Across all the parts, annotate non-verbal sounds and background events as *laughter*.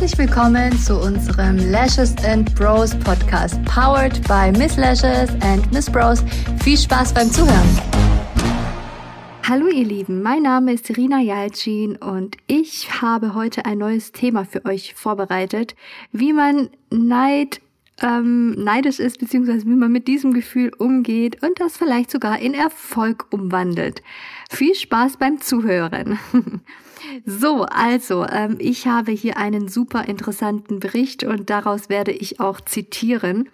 Herzlich willkommen zu unserem Lashes and Bros Podcast, powered by Miss Lashes and Miss Bros. Viel Spaß beim Zuhören. Hallo ihr Lieben, mein Name ist Irina Jalcin und ich habe heute ein neues Thema für euch vorbereitet, wie man Neid ähm, neidisch ist, beziehungsweise wie man mit diesem Gefühl umgeht und das vielleicht sogar in Erfolg umwandelt. Viel Spaß beim Zuhören. *laughs* So, also, ähm, ich habe hier einen super interessanten Bericht und daraus werde ich auch zitieren.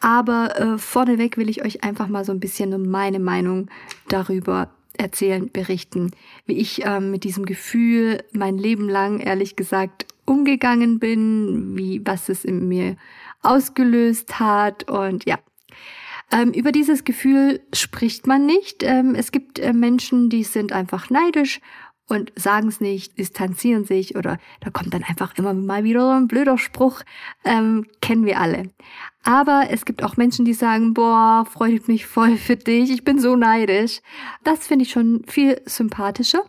Aber äh, vorneweg will ich euch einfach mal so ein bisschen meine Meinung darüber erzählen, berichten, wie ich ähm, mit diesem Gefühl mein Leben lang, ehrlich gesagt, umgegangen bin, wie, was es in mir ausgelöst hat und ja. Ähm, über dieses Gefühl spricht man nicht. Ähm, es gibt äh, Menschen, die sind einfach neidisch und sagen es nicht, distanzieren sich oder da kommt dann einfach immer mal wieder so ein blöder Spruch, ähm, kennen wir alle. Aber es gibt auch Menschen, die sagen, boah, freut mich voll für dich, ich bin so neidisch. Das finde ich schon viel sympathischer.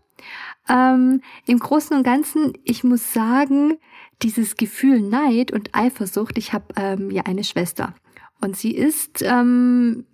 Ähm, Im Großen und Ganzen, ich muss sagen, dieses Gefühl Neid und Eifersucht, ich habe ähm, ja eine Schwester und sie ist ähm,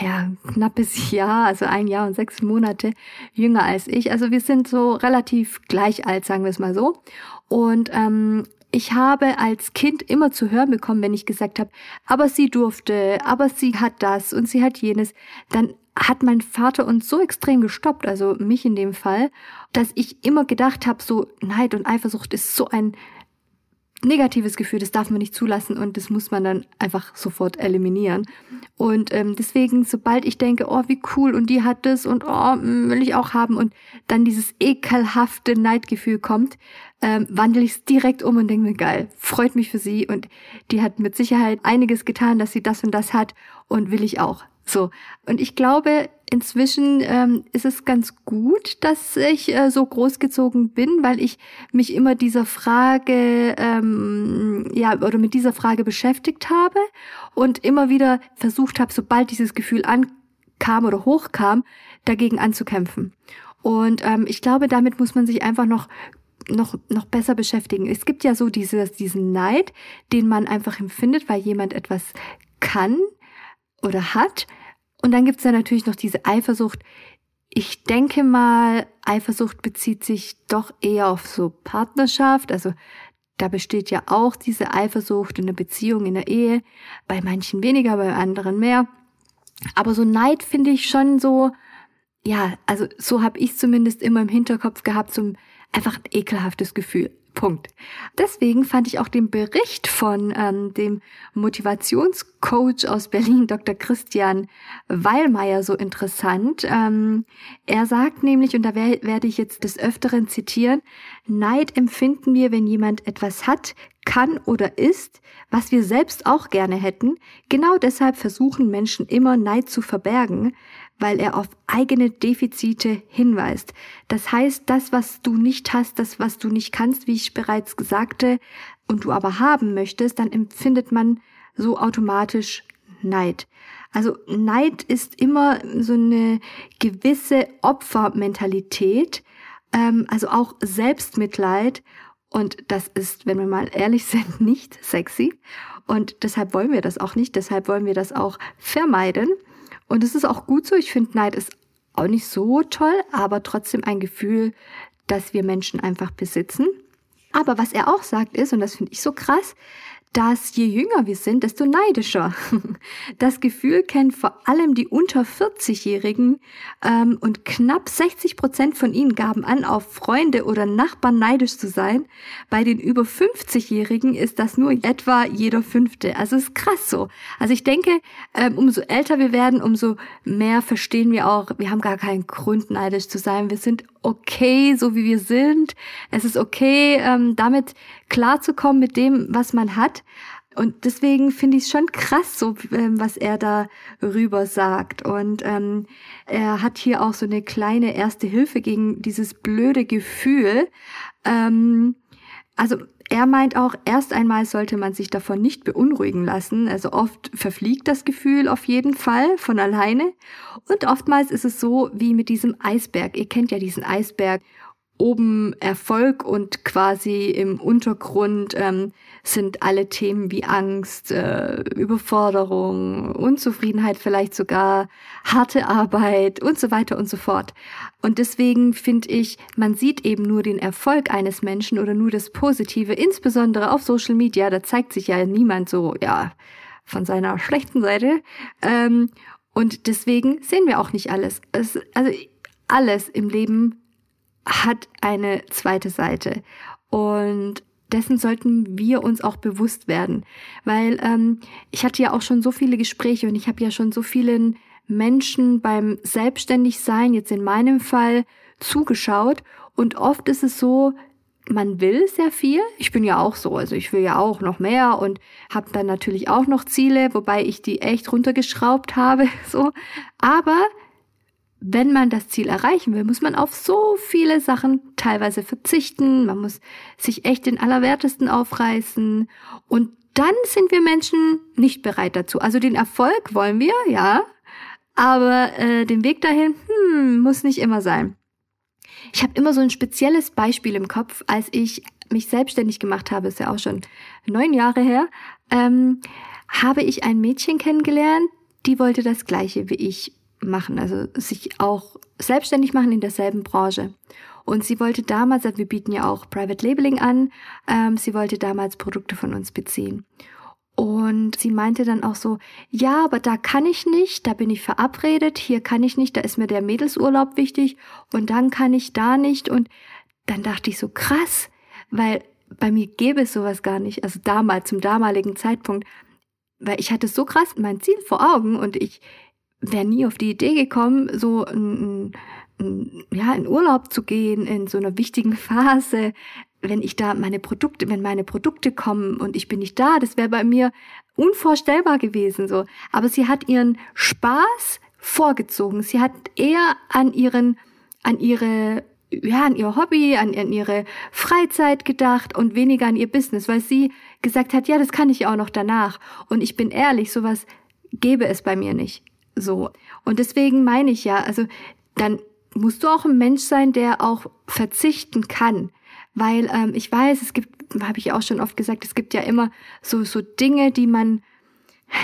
ja, knappes Jahr, also ein Jahr und sechs Monate jünger als ich. Also wir sind so relativ gleich alt, sagen wir es mal so. Und ähm, ich habe als Kind immer zu hören bekommen, wenn ich gesagt habe, aber sie durfte, aber sie hat das und sie hat jenes, dann hat mein Vater uns so extrem gestoppt, also mich in dem Fall, dass ich immer gedacht habe, so Neid und Eifersucht ist so ein negatives Gefühl, das darf man nicht zulassen und das muss man dann einfach sofort eliminieren. Und ähm, deswegen, sobald ich denke, oh, wie cool und die hat das und oh, mm, will ich auch haben und dann dieses ekelhafte Neidgefühl kommt, ähm, wandle ich es direkt um und denke mir, geil, freut mich für sie und die hat mit Sicherheit einiges getan, dass sie das und das hat und will ich auch. So. Und ich glaube, inzwischen ähm, ist es ganz gut, dass ich äh, so großgezogen bin, weil ich mich immer dieser Frage, ähm, ja, oder mit dieser Frage beschäftigt habe und immer wieder versucht habe, sobald dieses Gefühl ankam oder hochkam, dagegen anzukämpfen. Und ähm, ich glaube, damit muss man sich einfach noch noch, noch besser beschäftigen. Es gibt ja so dieses, diesen Neid, den man einfach empfindet, weil jemand etwas kann oder hat. Und dann gibt's ja natürlich noch diese Eifersucht. Ich denke mal, Eifersucht bezieht sich doch eher auf so Partnerschaft. Also da besteht ja auch diese Eifersucht in der Beziehung, in der Ehe. Bei manchen weniger, bei anderen mehr. Aber so Neid finde ich schon so, ja, also so habe ich zumindest immer im Hinterkopf gehabt, so ein einfach ein ekelhaftes Gefühl. Punkt. Deswegen fand ich auch den Bericht von ähm, dem Motivationscoach aus Berlin, Dr. Christian Weilmeier, so interessant. Ähm, er sagt nämlich, und da wer werde ich jetzt des Öfteren zitieren, Neid empfinden wir, wenn jemand etwas hat, kann oder ist, was wir selbst auch gerne hätten. Genau deshalb versuchen Menschen immer Neid zu verbergen, weil er auf eigene Defizite hinweist. Das heißt, das, was du nicht hast, das, was du nicht kannst, wie ich bereits sagte, und du aber haben möchtest, dann empfindet man so automatisch Neid. Also Neid ist immer so eine gewisse Opfermentalität, ähm, also auch Selbstmitleid. Und das ist, wenn wir mal ehrlich sind, nicht sexy. Und deshalb wollen wir das auch nicht. Deshalb wollen wir das auch vermeiden. Und es ist auch gut so. Ich finde, Neid ist auch nicht so toll, aber trotzdem ein Gefühl, das wir Menschen einfach besitzen. Aber was er auch sagt ist, und das finde ich so krass, dass je jünger wir sind, desto neidischer. *laughs* Das Gefühl kennen vor allem die unter 40-Jährigen ähm, und knapp 60 Prozent von ihnen gaben an, auf Freunde oder Nachbarn neidisch zu sein. Bei den über 50-Jährigen ist das nur etwa jeder Fünfte. Also ist krass so. Also ich denke, ähm, umso älter wir werden, umso mehr verstehen wir auch, wir haben gar keinen Grund neidisch zu sein. Wir sind okay, so wie wir sind. Es ist okay, ähm, damit klarzukommen mit dem, was man hat. Und deswegen finde ich es schon krass, so ähm, was er da rüber sagt. Und ähm, er hat hier auch so eine kleine erste Hilfe gegen dieses blöde Gefühl. Ähm, also er meint auch, erst einmal sollte man sich davon nicht beunruhigen lassen. Also oft verfliegt das Gefühl auf jeden Fall von alleine. Und oftmals ist es so wie mit diesem Eisberg. Ihr kennt ja diesen Eisberg. Oben Erfolg und quasi im Untergrund ähm, sind alle Themen wie Angst, äh, Überforderung, Unzufriedenheit vielleicht sogar, harte Arbeit und so weiter und so fort. Und deswegen finde ich, man sieht eben nur den Erfolg eines Menschen oder nur das Positive, insbesondere auf Social Media, da zeigt sich ja niemand so, ja, von seiner schlechten Seite. Ähm, und deswegen sehen wir auch nicht alles. Es, also alles im Leben hat eine zweite Seite. Und dessen sollten wir uns auch bewusst werden. Weil ähm, ich hatte ja auch schon so viele Gespräche und ich habe ja schon so vielen Menschen beim Selbstständigsein, jetzt in meinem Fall, zugeschaut. Und oft ist es so, man will sehr viel. Ich bin ja auch so, also ich will ja auch noch mehr und habe dann natürlich auch noch Ziele, wobei ich die echt runtergeschraubt habe, *laughs* so. Aber wenn man das Ziel erreichen will, muss man auf so viele Sachen teilweise verzichten. Man muss sich echt den Allerwertesten aufreißen. Und dann sind wir Menschen nicht bereit dazu. Also den Erfolg wollen wir, ja. Aber äh, den Weg dahin, hm, muss nicht immer sein. Ich habe immer so ein spezielles Beispiel im Kopf, als ich mich selbstständig gemacht habe, ist ja auch schon neun Jahre her, ähm, habe ich ein Mädchen kennengelernt, die wollte das gleiche wie ich machen, also sich auch selbstständig machen in derselben Branche. Und sie wollte damals, also wir bieten ja auch Private Labeling an, ähm, sie wollte damals Produkte von uns beziehen. Und sie meinte dann auch so, ja, aber da kann ich nicht, da bin ich verabredet, hier kann ich nicht, da ist mir der Mädelsurlaub wichtig und dann kann ich da nicht. Und dann dachte ich so, krass, weil bei mir gäbe es sowas gar nicht, also damals, zum damaligen Zeitpunkt, weil ich hatte so krass mein Ziel vor Augen und ich, wäre nie auf die Idee gekommen, so ein, ein, ja, in Urlaub zu gehen in so einer wichtigen Phase, wenn ich da meine Produkte, wenn meine Produkte kommen und ich bin nicht da, das wäre bei mir unvorstellbar gewesen so. Aber sie hat ihren Spaß vorgezogen. Sie hat eher an ihren, an ihre ja, an ihr Hobby, an, an ihre Freizeit gedacht und weniger an ihr Business, weil sie gesagt hat, ja, das kann ich auch noch danach. Und ich bin ehrlich, sowas gäbe es bei mir nicht. So. Und deswegen meine ich ja, also dann musst du auch ein Mensch sein, der auch verzichten kann. Weil ähm, ich weiß, es gibt, habe ich auch schon oft gesagt, es gibt ja immer so, so Dinge, die man,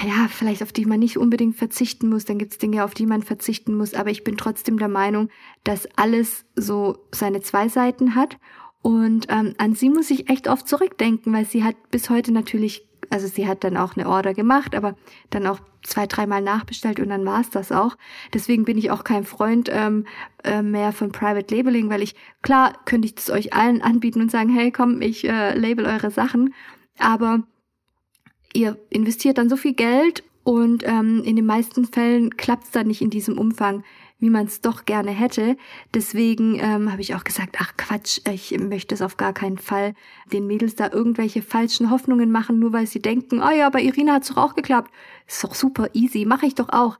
ja, vielleicht auf die man nicht unbedingt verzichten muss. Dann gibt es Dinge, auf die man verzichten muss. Aber ich bin trotzdem der Meinung, dass alles so seine zwei Seiten hat. Und ähm, an sie muss ich echt oft zurückdenken, weil sie hat bis heute natürlich also sie hat dann auch eine Order gemacht, aber dann auch zwei, dreimal nachbestellt und dann war es das auch. Deswegen bin ich auch kein Freund ähm, äh, mehr von Private Labeling, weil ich, klar, könnte ich das euch allen anbieten und sagen, hey, komm, ich äh, label eure Sachen, aber ihr investiert dann so viel Geld und ähm, in den meisten Fällen klappt es dann nicht in diesem Umfang, wie man es doch gerne hätte. Deswegen ähm, habe ich auch gesagt, ach Quatsch, ich möchte es auf gar keinen Fall den Mädels da irgendwelche falschen Hoffnungen machen, nur weil sie denken, oh ja, bei Irina hat's doch auch geklappt. Ist doch super easy, mache ich doch auch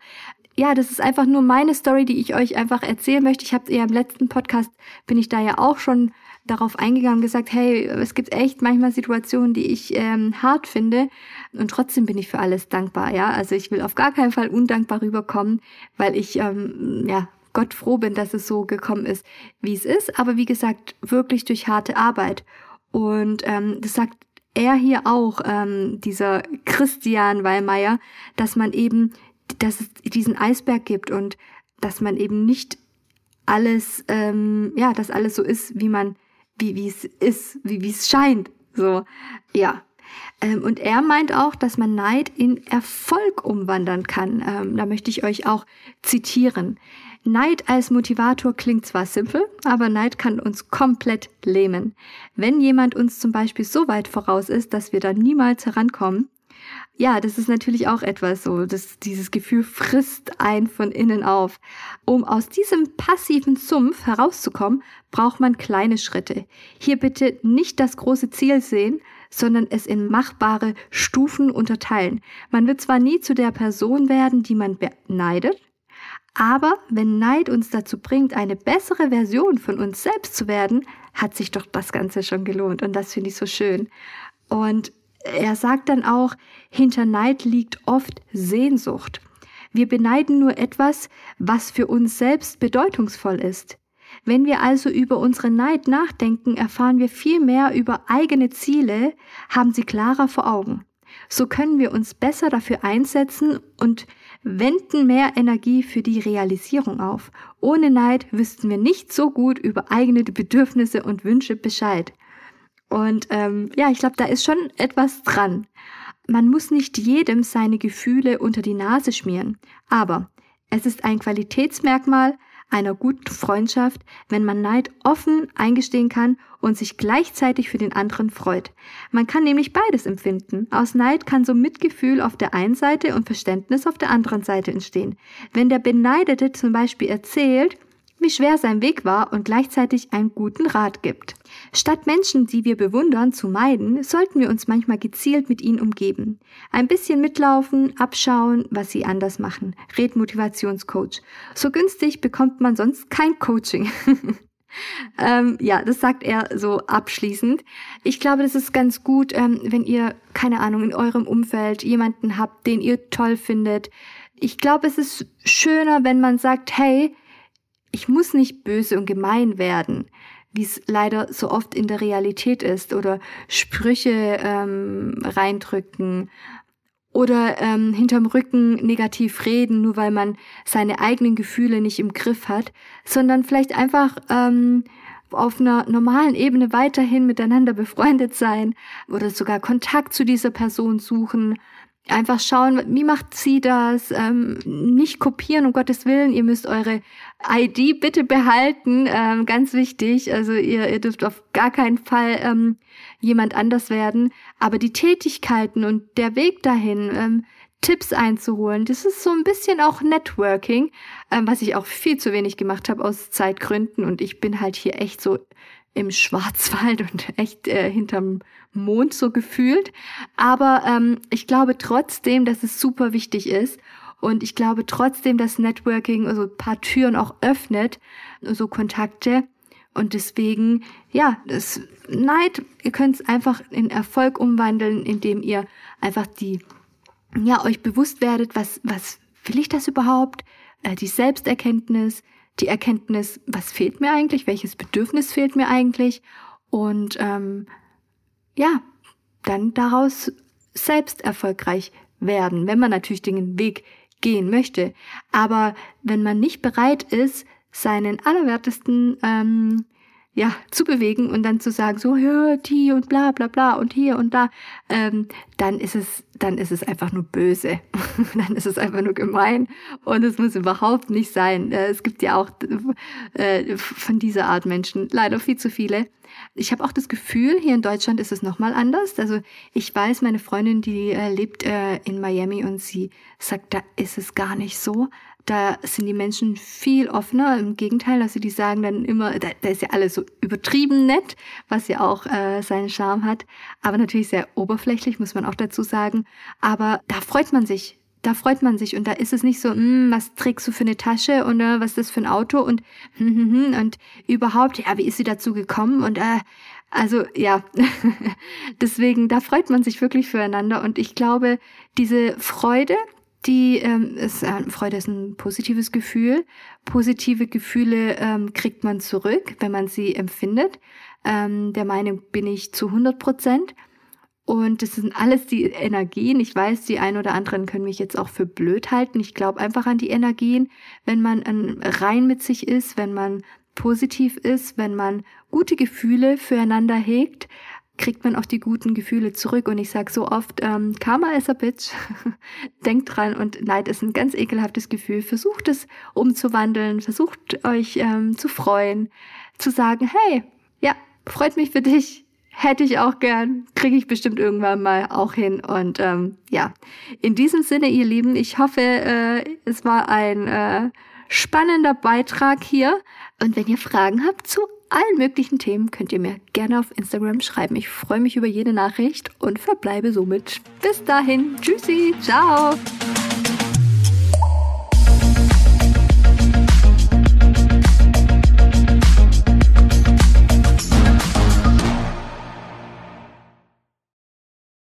ja, das ist einfach nur meine Story, die ich euch einfach erzählen möchte. Ich habe ja im letzten Podcast bin ich da ja auch schon darauf eingegangen und gesagt, hey, es gibt echt manchmal Situationen, die ich ähm, hart finde und trotzdem bin ich für alles dankbar, ja. Also ich will auf gar keinen Fall undankbar rüberkommen, weil ich ähm, ja Gott froh bin, dass es so gekommen ist, wie es ist. Aber wie gesagt, wirklich durch harte Arbeit. Und ähm, das sagt er hier auch, ähm, dieser Christian Weilmeier, dass man eben, dass es diesen Eisberg gibt und dass man eben nicht alles, ähm, ja, dass alles so ist, wie man wie wie es ist, wie wie es scheint. So, ja. Ähm, und er meint auch, dass man Neid in Erfolg umwandern kann. Ähm, da möchte ich euch auch zitieren. Neid als Motivator klingt zwar simpel, aber Neid kann uns komplett lähmen. Wenn jemand uns zum Beispiel so weit voraus ist, dass wir da niemals herankommen, ja, das ist natürlich auch etwas so, dass dieses Gefühl frisst ein von innen auf. Um aus diesem passiven Sumpf herauszukommen, braucht man kleine Schritte. Hier bitte nicht das große Ziel sehen, sondern es in machbare Stufen unterteilen. Man wird zwar nie zu der Person werden, die man beneidet, aber wenn Neid uns dazu bringt, eine bessere Version von uns selbst zu werden, hat sich doch das Ganze schon gelohnt. Und das finde ich so schön. Und er sagt dann auch, hinter Neid liegt oft Sehnsucht. Wir beneiden nur etwas, was für uns selbst bedeutungsvoll ist. Wenn wir also über unsere Neid nachdenken, erfahren wir viel mehr über eigene Ziele, haben sie klarer vor Augen. So können wir uns besser dafür einsetzen und wenden mehr Energie für die Realisierung auf. Ohne Neid wüssten wir nicht so gut über eigene Bedürfnisse und Wünsche Bescheid. Und ähm, ja, ich glaube, da ist schon etwas dran. Man muss nicht jedem seine Gefühle unter die Nase schmieren, aber es ist ein Qualitätsmerkmal, einer guten Freundschaft, wenn man Neid offen eingestehen kann und sich gleichzeitig für den anderen freut. Man kann nämlich beides empfinden. Aus Neid kann so Mitgefühl auf der einen Seite und Verständnis auf der anderen Seite entstehen. Wenn der Beneidete zum Beispiel erzählt, wie schwer sein Weg war und gleichzeitig einen guten Rat gibt. Statt Menschen, die wir bewundern, zu meiden, sollten wir uns manchmal gezielt mit ihnen umgeben. Ein bisschen mitlaufen, abschauen, was sie anders machen. Red Motivationscoach. So günstig bekommt man sonst kein Coaching. *laughs* ähm, ja, das sagt er so abschließend. Ich glaube, das ist ganz gut, ähm, wenn ihr, keine Ahnung, in eurem Umfeld jemanden habt, den ihr toll findet. Ich glaube, es ist schöner, wenn man sagt, hey, ich muss nicht böse und gemein werden, wie es leider so oft in der Realität ist, oder Sprüche ähm, reindrücken oder ähm, hinterm Rücken negativ reden, nur weil man seine eigenen Gefühle nicht im Griff hat, sondern vielleicht einfach ähm, auf einer normalen Ebene weiterhin miteinander befreundet sein oder sogar Kontakt zu dieser Person suchen einfach schauen, wie macht sie das? Ähm, nicht kopieren, um Gottes Willen. Ihr müsst eure ID bitte behalten, ähm, ganz wichtig. Also ihr, ihr dürft auf gar keinen Fall ähm, jemand anders werden. Aber die Tätigkeiten und der Weg dahin, ähm, Tipps einzuholen, das ist so ein bisschen auch Networking, ähm, was ich auch viel zu wenig gemacht habe aus Zeitgründen. Und ich bin halt hier echt so im Schwarzwald *laughs* und echt äh, hinterm Mond so gefühlt. Aber ähm, ich glaube trotzdem, dass es super wichtig ist. Und ich glaube trotzdem, dass Networking so also paar Türen auch öffnet, so Kontakte. Und deswegen, ja, das Neid, ihr könnt es einfach in Erfolg umwandeln, indem ihr einfach die, ja, euch bewusst werdet, was, was will ich das überhaupt? Äh, die Selbsterkenntnis, die Erkenntnis, was fehlt mir eigentlich, welches Bedürfnis fehlt mir eigentlich und ähm, ja, dann daraus selbst erfolgreich werden, wenn man natürlich den Weg gehen möchte. Aber wenn man nicht bereit ist, seinen allerwertesten ähm, ja, zu bewegen und dann zu sagen, so, ja, die und bla bla bla und hier und da, ähm, dann ist es, dann ist es einfach nur böse. *laughs* dann ist es einfach nur gemein und es muss überhaupt nicht sein. Äh, es gibt ja auch äh, von dieser Art Menschen leider viel zu viele. Ich habe auch das Gefühl, hier in Deutschland ist es nochmal anders. Also ich weiß, meine Freundin, die äh, lebt äh, in Miami und sie sagt, da ist es gar nicht so da sind die Menschen viel offener. Im Gegenteil, also die sagen dann immer, da, da ist ja alles so übertrieben nett, was ja auch äh, seinen Charme hat, aber natürlich sehr oberflächlich, muss man auch dazu sagen. Aber da freut man sich. Da freut man sich und da ist es nicht so, hm, was trägst du für eine Tasche und äh, was ist das für ein Auto und hm, hm, hm, und überhaupt, ja, wie ist sie dazu gekommen und äh, also ja, *laughs* deswegen, da freut man sich wirklich füreinander und ich glaube, diese Freude, die ähm, ist, äh, Freude ist ein positives Gefühl. Positive Gefühle ähm, kriegt man zurück, wenn man sie empfindet. Ähm, der Meinung bin ich zu 100 Prozent. Und das sind alles die Energien. Ich weiß, die ein oder anderen können mich jetzt auch für blöd halten. Ich glaube einfach an die Energien, wenn man rein mit sich ist, wenn man positiv ist, wenn man gute Gefühle füreinander hegt, kriegt man auch die guten Gefühle zurück. Und ich sage so oft, ähm, Karma is a bitch. *laughs* Denkt dran und Neid ist ein ganz ekelhaftes Gefühl. Versucht es umzuwandeln, versucht euch ähm, zu freuen, zu sagen, hey, ja, freut mich für dich. Hätte ich auch gern, kriege ich bestimmt irgendwann mal auch hin. Und ähm, ja, in diesem Sinne, ihr Lieben, ich hoffe, äh, es war ein äh, spannender Beitrag hier. Und wenn ihr Fragen habt zu allen möglichen Themen könnt ihr mir gerne auf Instagram schreiben. Ich freue mich über jede Nachricht und verbleibe somit. Bis dahin. Tschüssi. Ciao.